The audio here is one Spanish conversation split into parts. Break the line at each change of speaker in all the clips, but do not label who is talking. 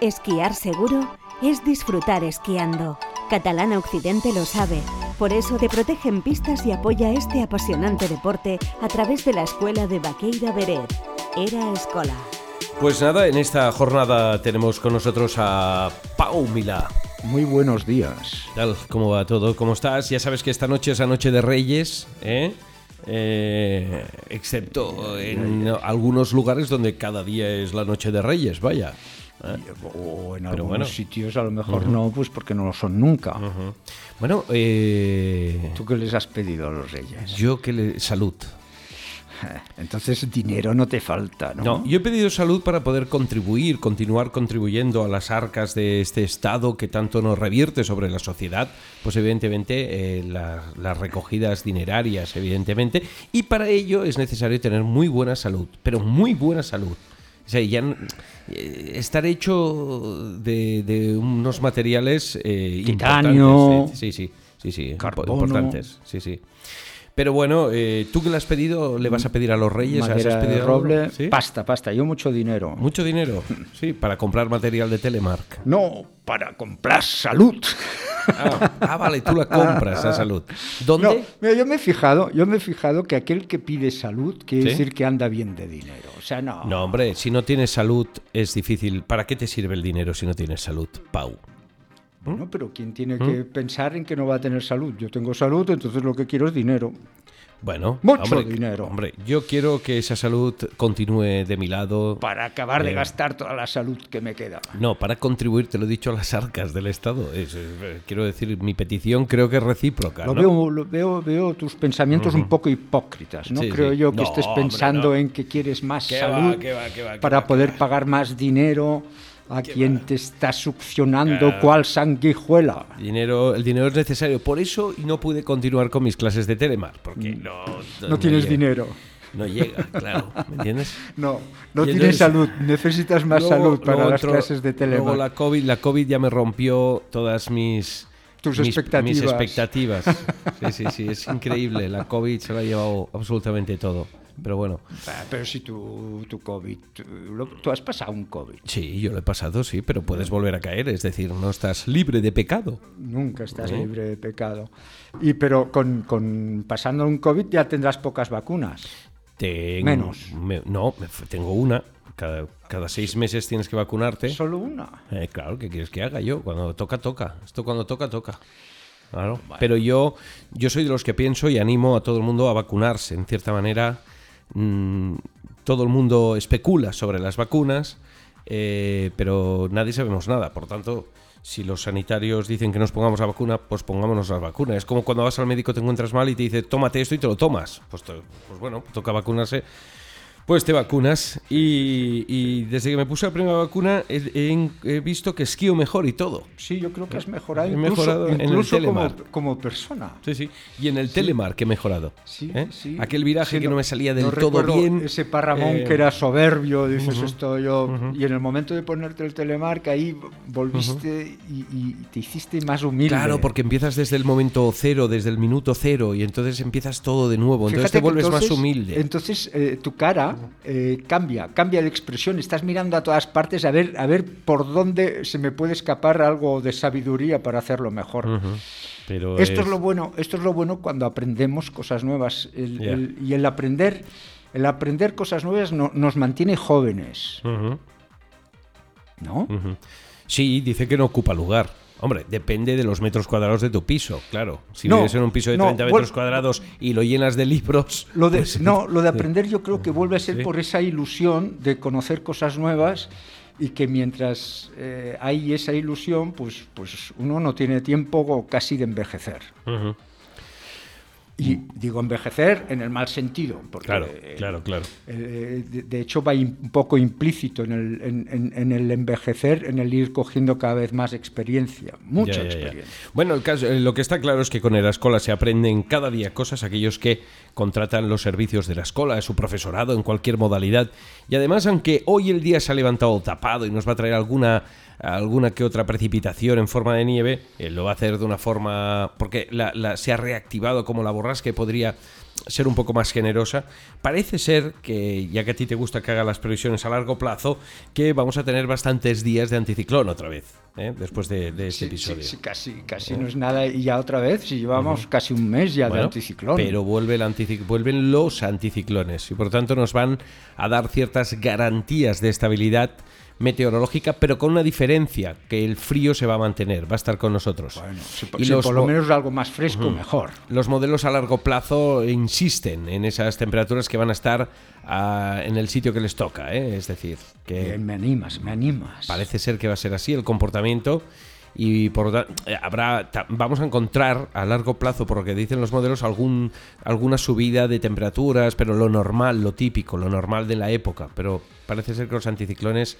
Esquiar seguro es disfrutar esquiando. Catalana Occidente lo sabe. Por eso te protege en pistas y apoya este apasionante deporte a través de la escuela de Baqueira Beret. Era Escola.
Pues nada, en esta jornada tenemos con nosotros a Pau Milá.
Muy buenos días.
¿Qué tal? ¿Cómo va todo? ¿Cómo estás? Ya sabes que esta noche es la noche de Reyes, ¿eh? Eh, excepto en algunos lugares donde cada día es la noche de Reyes, vaya. ¿Eh?
O en
Pero
algunos
bueno.
sitios a lo mejor no, pues porque no lo son nunca.
Ujú. Bueno, eh,
¿Tú qué les has pedido a los reyes?
yo que le... Salud.
Entonces dinero no te falta, ¿no?
No, yo he pedido salud para poder contribuir, continuar contribuyendo a las arcas de este Estado que tanto nos revierte sobre la sociedad, pues evidentemente eh, la- las recogidas dinerarias, evidentemente, y para ello es necesario tener muy buena salud, pero muy buena salud. O sea, ya eh, estar hecho de, de unos materiales eh,
Titanio.
importantes, eh, sí, sí, sí, sí,
Carbono.
importantes, sí, sí. Pero bueno, eh, tú que le has pedido, le vas a pedir a los reyes, ¿Has
Madera de
pedido
roble,
¿Sí?
pasta, pasta, yo mucho dinero.
Mucho dinero, sí, para comprar material de Telemark.
No, para comprar salud.
Ah, ah, vale, tú la compras a salud. ¿Dónde?
No, mira, yo me he fijado, yo me he fijado que aquel que pide salud quiere
¿Sí?
decir que anda bien de dinero. O sea, no.
No, hombre, si no tienes salud es difícil. ¿Para qué te sirve el dinero si no tienes salud, Pau?
Bueno, pero ¿quién tiene
¿Mm?
que pensar en que no va a tener salud? Yo tengo salud, entonces lo que quiero es dinero.
Bueno,
Mucho
hombre,
dinero.
Hombre, yo quiero que esa salud continúe de mi lado.
Para acabar de
Eh.
gastar toda la salud que me queda.
No, para contribuir, te lo he dicho, a las arcas del Estado. Es, eh, quiero decir, mi petición creo que es recíproca.
Lo
¿no?
veo, lo veo, veo tus pensamientos un poco hipócritas. No
Sí,
creo
sí.
yo que
No,
estés
hombre,
pensando
no.
en que quieres más
¿Qué
salud
va, qué va, qué va, qué
para poder
va?
pagar más dinero a quien te está succionando cual sanguijuela.
Dinero, el dinero es necesario. Por eso y no pude continuar con mis clases de Telemar. Porque no,
No tienes
llega.
dinero.
No llega, claro. ¿Me entiendes?
No, no tienes
entonces-
salud. Necesitas más
Luego-
salud para
luego
las
otro-
clases de
Luego
Telemark.
la COVID, la COVID ya me rompió todas mis...
Tus
mis-
expectativas.
Mis expectativas. Sí, sí, sí, es increíble. La COVID se lo ha llevado absolutamente todo. Pero bueno,
Ah, Pero si tú, tu COVID, tú, lo- tú has pasado un COVID.
sí, yo lo he pasado, sí, pero puedes volver a caer. Es decir, no estás libre de pecado.
Nunca estás libre de pecado. Y pero con, con pasando un COVID ya tendrás pocas vacunas.
Tengo-
Menos.
me- no, tengo una. Cada, cada seis meses tienes que vacunarte.
Solo una.
Eh, claro, ¿qué quieres que haga yo? Cuando toca, toca. Esto cuando toca, toca. Claro. Pero yo, yo soy de los que pienso y animo a todo el mundo a vacunarse. En cierta manera, mm, todo el mundo especula sobre las vacunas, eh, pero nadie sabemos nada. Por tanto, si los sanitarios dicen que nos pongamos la vacuna, pues pongámonos la vacuna. Es como cuando vas al médico, te encuentras mal y te dice, tómate esto y te lo tomas. Pues, pues bueno, toca vacunarse. Pues te vacunas y, y desde que me puse la primera vacuna he, visto que esquío mejor y todo.
Sí, yo creo que has mejorado
He
incluso,
mejorado en el
como, persona.
Sí, sí. Y en el Telemark que he mejorado.
Sí,
¿eh?
sí.
Aquel viraje
Sí,
que no me salía del
no
todo bien.
Ese parramón
eh,
que era soberbio, dices esto yo. Y en el momento de ponerte el telemark, ahí volviste y, y te hiciste más humilde.
Claro, porque empiezas desde el momento cero, desde el minuto cero, y entonces empiezas todo de nuevo. Entonces
Fíjate
te
que
vuelves
entonces-
más humilde.
Entonces eh, tu cara eh, cambia, cambia de expresión. Estás mirando a todas partes a ver, a ver por dónde se me puede escapar algo de sabiduría para hacerlo mejor.
Pero
Esto es lo bueno, esto es lo bueno cuando aprendemos cosas nuevas. El-
Ya.
el- y el aprender, el aprender cosas nuevas no- nos mantiene jóvenes, ¿no?
Sí, dice que no ocupa lugar. Hombre, depende de los metros cuadrados de tu piso, claro. Si
No,
vives en un piso de
no,
30 metros cuadrados y lo llenas de libros.
Lo de,
pues-
no, lo de aprender yo creo que vuelve a ser
Sí.
por esa ilusión de conocer cosas nuevas y que mientras eh, hay esa ilusión, pues, pues uno no tiene tiempo casi de envejecer. Y digo envejecer en el mal sentido, porque
Claro,
eh,
claro, claro.
eh, de, de hecho va un poco implícito en el, en- en- en el envejecer, en el ir cogiendo cada vez más experiencia, mucha
Ya, ya, ya.
experiencia.
Bueno, el caso- eh, lo que está claro es que con la escuela se aprenden cada día cosas aquellos que contratan los servicios de la escuela, su profesorado en cualquier modalidad. Y además, aunque hoy el día se ha levantado tapado y nos va a traer alguna alguna que otra precipitación en forma de nieve, eh, lo va a hacer de una forma porque la- la- se ha reactivado como la borrasca y podría ser un poco más generosa. Parece ser que, ya que a ti te gusta que haga las previsiones a largo plazo, que vamos a tener bastantes días de anticiclón otra vez, ¿eh? después de, de este
Sí,
episodio.
sí, sí, casi, casi no es nada. Y ya otra vez, si llevamos casi un mes ya de anticiclón.
Pero vuelve el vuelven los anticiclones y por tanto nos van a dar ciertas garantías de estabilidad meteorológica, pero con una diferencia, que el frío se va a mantener, va a estar con nosotros.
Bueno, si,
Y
si
los
por lo menos algo más fresco, mejor.
Los modelos a largo plazo insisten en esas temperaturas que van a estar ah, en el sitio que les toca, ¿eh? es decir, que
Bien, me animas, me animas.
Parece ser que va a ser así el comportamiento y por lo eh, habrá vamos a encontrar a largo plazo por lo que dicen los modelos algún alguna subida de temperaturas, pero lo normal, lo típico, lo normal de la época, pero parece ser que los anticiclones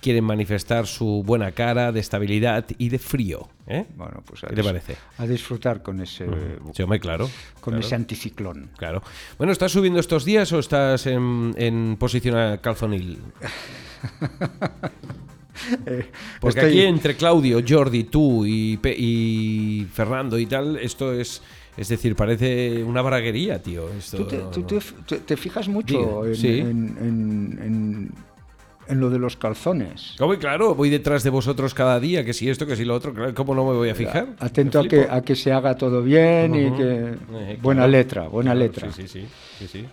quieren manifestar su buena cara de estabilidad y de frío, ¿eh?
Bueno, pues a,
¿Qué te parece?
a disfrutar con ese,
Sí, hombre, claro.
con
claro.
ese anticiclón.
Claro. Bueno, ¿estás subiendo estos días o estás en, en posición a calzonil? Porque
Estoy-
aquí entre Claudio, Jordi, tú y, Pe- y Fernando y tal, esto es, es decir, parece una braguería, tío. Esto,
¿Tú, te,
no,
tú
no.
te- te- te fijas mucho
Diga,
en,
sí.
en- en- en- en lo de los calzones?
Hombre, claro, voy detrás de vosotros cada día, que si esto, que si lo otro, ¿cómo no me voy a fijar?
Atento a que, a que se haga todo bien y
Ujú.
que...
Eh,
buena
claro.
letra, buena
Claro,
letra.
Sí, sí, sí, sí, sí.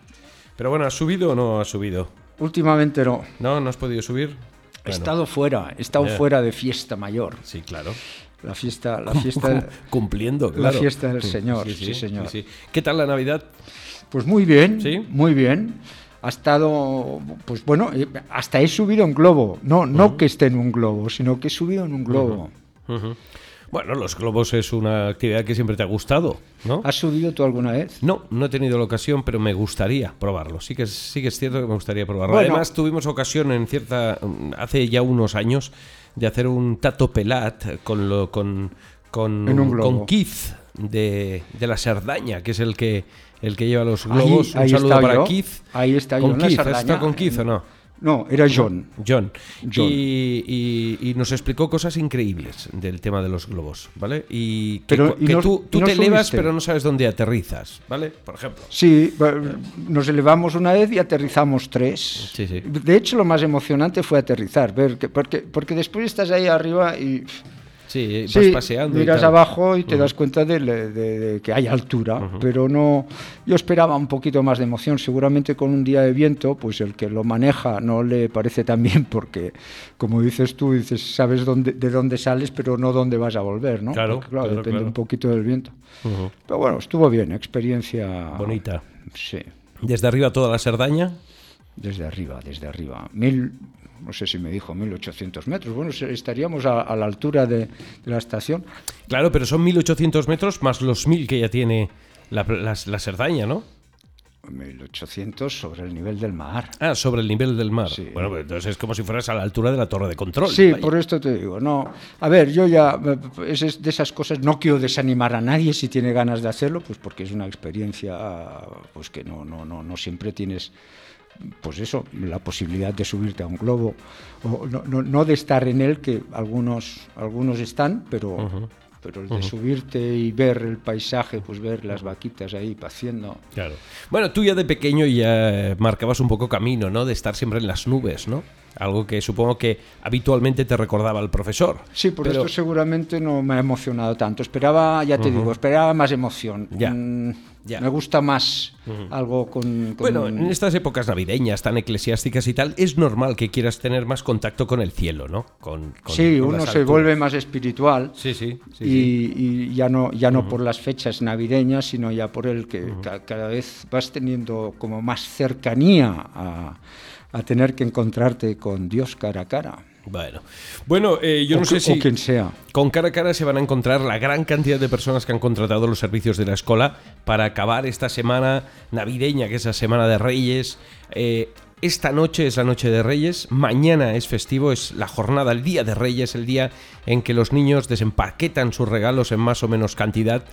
Pero bueno, ¿has subido o no has subido?
Últimamente no.
¿No? ¿No has podido subir?
He
Bueno,
estado fuera, he estado
Ya.
fuera de fiesta mayor.
Sí, claro.
La fiesta, la fiesta,
Cumpliendo,
la
claro.
fiesta del Señor, sí,
sí,
señor.
sí, sí. ¿Qué tal la Navidad?
Pues muy bien,
¿Sí?
muy bien. Ha estado, pues bueno, eh, hasta he subido en globo. No, no que esté en un globo, sino que he subido en un globo.
Bueno, los globos es una actividad que siempre te ha gustado, ¿no?
¿Has subido tú alguna vez?
No, no he tenido la ocasión, pero me gustaría probarlo. Sí que sí que es cierto que me gustaría probarlo.
Bueno.
Además, tuvimos ocasión en cierta hace ya unos años de hacer un tato pelat con lo con con, con Keith de, de la Cerdaña, que es el que el que lleva los globos.
ahí
un saludo
está
para
yo.
Keith.
Ahí está yo
con
la
Keith, ¿has
Cerdaña.
estado con Keith o no?
No, era John.
John.
John.
Y, y- y nos explicó cosas increíbles del tema de los globos, ¿vale? Y que,
Pero,
cu-
¿y
que
no-
tú, te elevas
subiste?
pero no sabes dónde aterrizas, ¿vale? Por ejemplo.
Sí, nos elevamos una vez y aterrizamos tres.
Sí, sí.
De hecho, lo más emocionante fue aterrizar, ver que, porque, porque después estás ahí arriba y
Sí, vas
sí,
paseando. y
miras
tal.
abajo y te das cuenta de, le- de- de que hay altura, pero no. Yo esperaba un poquito más de emoción. Seguramente con un día de viento, pues el que lo maneja no le parece tan bien, porque como dices tú, dices sabes dónde, de dónde sales, pero no dónde vas a volver, ¿no?
Claro,
Porque, claro,
claro,
depende
claro.
un poquito del viento.
Ujú.
Pero bueno, estuvo bien, experiencia
Bonita.
Sí.
Desde arriba toda la Cerdaña.
Desde arriba, desde arriba. Mil, no sé si me dijo 1800 metros. Bueno, estaríamos a, a la altura de, de la estación.
Claro, pero son 1800 metros más los 1000 que ya tiene la, la, la Cerdaña, ¿no?
1800 sobre el nivel del mar.
Ah, sobre el nivel del mar.
Sí.
Bueno, pues entonces es como si fueras a la altura de la torre de control.
Sí,
vaya.
por esto te digo, no. A ver, yo ya, es de esas cosas, no quiero desanimar a nadie si tiene ganas de hacerlo, pues porque es una experiencia, pues que no, no, no, no siempre tienes, pues eso, la posibilidad de subirte a un globo, o no, no, no de estar en él, que algunos, algunos están, pero, pero el de subirte y ver el paisaje, pues ver las vaquitas ahí paciendo.
Claro. Bueno, tú ya de pequeño ya marcabas un poco camino, ¿no? De estar siempre en las nubes, ¿no? Algo que supongo que habitualmente te recordaba el profesor.
Sí, por
Pero-
esto seguramente no me ha emocionado tanto. Esperaba, ya te digo, esperaba más emoción.
Ya,
Mm,
ya.
Me gusta más algo con, con-
Bueno, en estas épocas navideñas tan eclesiásticas y tal, es normal que quieras tener más contacto con el cielo, ¿no? Con, con-
Sí,
con
uno se vuelve más espiritual.
Sí, sí, sí,
y,
sí.
y ya no, ya no por las fechas navideñas, sino ya por el que ca- cada vez vas teniendo como más cercanía a, a tener que encontrarte con Dios cara a cara.
Bueno, bueno eh, yo
o,
no sé
que-
si...
quien sea.
Con cara a cara se van a encontrar la gran cantidad de personas que han contratado los servicios de la escuela para acabar esta semana navideña, que es la semana de Reyes. Eh, esta noche es la noche de Reyes, mañana es festivo, es la jornada, el día de Reyes, el día en que los niños desempaquetan sus regalos en más o menos cantidad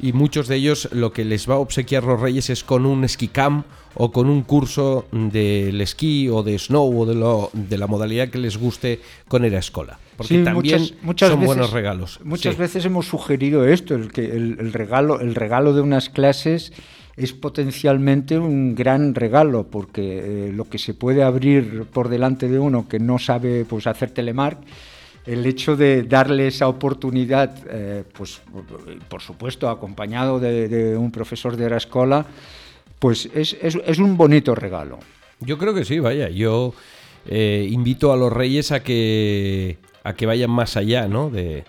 y muchos de ellos lo que les va a obsequiar los Reyes es con un esquí camp o con un curso del esquí o de snow o de, lo- de la modalidad que les guste con ir a escuela. Porque
Sí,
también
muchas- muchas
son
veces-
buenos regalos.
Muchas
Sí.
veces hemos sugerido esto, el que el, el regalo, el regalo de unas clases es potencialmente un gran regalo, porque eh, lo que se puede abrir por delante de uno que no sabe pues, hacer telemark, el hecho de darle esa oportunidad, eh, pues por supuesto acompañado de, un profesor de la escuela, pues es, es, un bonito regalo.
Yo creo que sí, vaya, yo eh, invito a los reyes a que, a que vayan más allá, ¿no? De,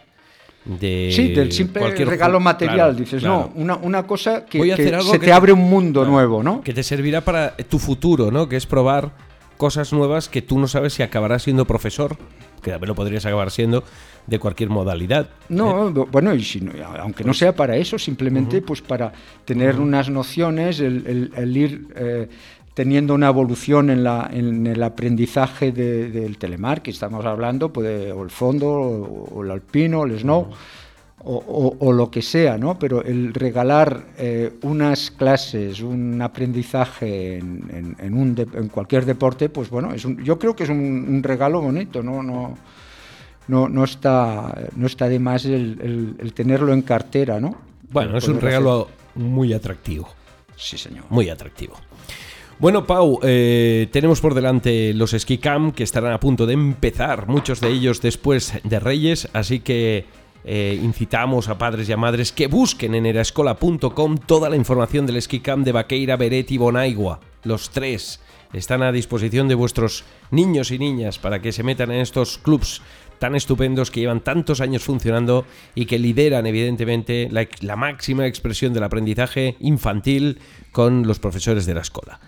sí, del simple regalo material, dices, no, una, una, cosa que, se te, abre un mundo nuevo, ¿no?
Que te servirá para tu futuro, ¿no? Que es probar cosas nuevas que tú no sabes si acabarás siendo profesor, que también lo podrías acabar siendo de cualquier modalidad.
No, ¿eh? bueno, y si aunque no pues sea para eso, simplemente pues para tener unas nociones, el, ir eh, teniendo una evolución en, la, en el aprendizaje del telemar, que estamos hablando, puede, o el fondo, o, el alpino, el snow, o, lo que sea, ¿no? Pero el regalar eh, unas clases, un aprendizaje en, en, un en cualquier deporte, pues bueno, es un, yo creo que es un, regalo bonito, ¿no? no no, no, está, no está de más el, el, tenerlo en cartera, ¿no?
Bueno, es un regalo muy atractivo.
Sí, señor.
Muy atractivo. Bueno, Pau, eh, tenemos por delante los Ski Camp que estarán a punto de empezar, muchos de ellos después de Reyes, así que eh, incitamos a padres y a madres que busquen en erascola.com toda la información del Ski Camp de Vaqueira, Beret y Bonaigua. Los tres están a disposición de vuestros niños y niñas para que se metan en estos clubs tan estupendos que llevan tantos años funcionando y que lideran evidentemente la, la máxima expresión del aprendizaje infantil con los profesores de la escuela.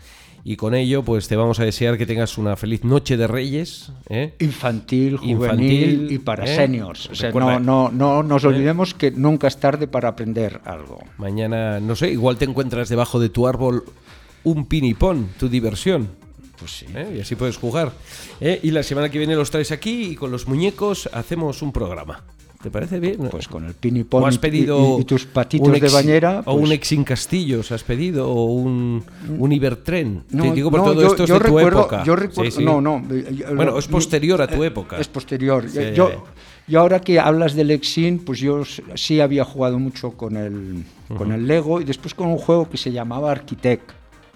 Y con ello, pues te vamos a desear que tengas una feliz noche de Reyes. ¿eh?
Infantil, juvenil y para ¿eh? seniors. O sea, no, no, no nos ¿eh? olvidemos que nunca es tarde para aprender algo.
Mañana, no sé, igual te encuentras debajo de tu árbol un pinipón, tu diversión. Pues sí. Y así puedes jugar. Y la semana que viene los traes aquí y con los muñecos hacemos un programa. ¿Te parece bien?
Pues con el pin y has pedido y, tus patitos de bañera.
O un
pues
Exin Castillos has pedido, o un, un Ibertren. Te digo por todo esto es de tu época.
Yo recuerdo, no, no.
Bueno, es posterior a tu eh, época.
Es posterior. Yo, y ahora que hablas del Exin, pues yo sí había jugado mucho con el, con el Lego y después con un juego que se llamaba Architect.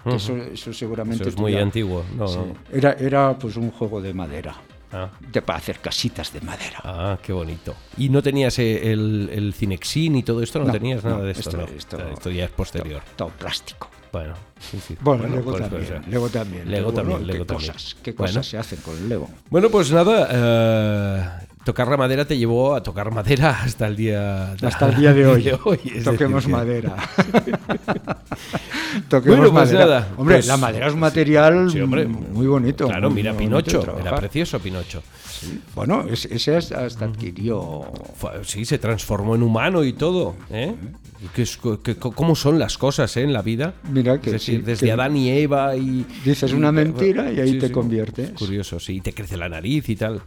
eso, eso, seguramente
eso es muy antiguo. No,
Era, era pues un juego de madera. Ah. De, para hacer casitas de madera.
Ah, qué bonito. ¿Y no tenías el, el Cinexin y todo esto? ¿No, tenías nada de esto? Esto, ya es posterior.
Todo, plástico.
Bueno,
sí, sí. Bueno, Lego, pues, también, pues, Lego, también,
Lego también.
Lego ¿Qué Cosas, ¿Qué cosas se hacen con el Lego?
Bueno, pues nada, eh, tocar la madera te llevó a tocar madera hasta el día,
hasta el día de hoy. Toquemos madera. Toquemos pues madera. Hombre, pues la madera es un material muy bonito.
Claro, mira Pinocho, era precioso Pinocho.
Bueno, ese hasta adquirió.
Sí, se transformó en humano y todo. ¿eh? ¿Cómo son las cosas eh, en la vida?
Mira que
desde Adán y Eva y.
Dices una mentira y ahí te conviertes.
Curioso, sí, y te crece la nariz y tal.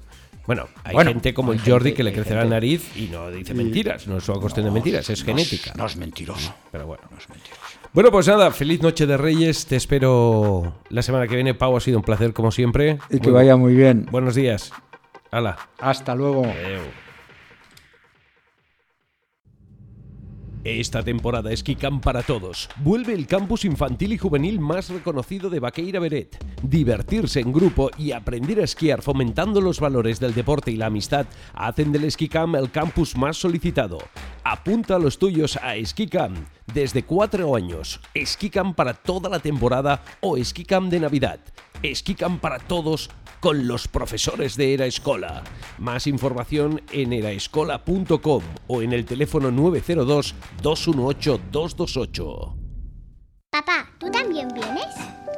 Bueno, hay gente como el Jordi que le crece la nariz y no dice mentiras, no es una cuestión de mentiras, es genética.
No es mentiroso.
Pero bueno, no es mentiroso. Bueno, pues nada, feliz noche de Reyes. Te espero la semana que viene. Pau, ha sido un placer como siempre.
Y que vaya muy bien.
Buenos días. Hala.
Hasta luego.
Esta temporada Camp para todos. Vuelve el campus infantil y juvenil más reconocido de Baqueira Beret. Divertirse en grupo y aprender a esquiar fomentando los valores del deporte y la amistad hacen del Camp el campus más solicitado. Apunta a los tuyos a Camp desde cuatro años. Camp para toda la temporada o Camp de Navidad. Camp para todos con los profesores de Era Escola. Más información en eraescola.com o en el teléfono 902 218 228.
Papá, ¿tú también vienes?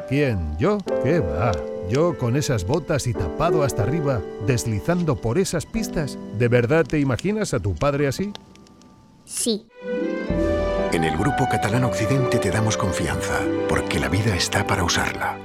¿Quién? ¿Yo? ¿Qué va? Yo con esas botas y tapado hasta arriba, deslizando por esas pistas. ¿De verdad te imaginas a tu padre así?
Sí.
En el Grupo Catalán Occidente te damos confianza, porque la vida está para usarla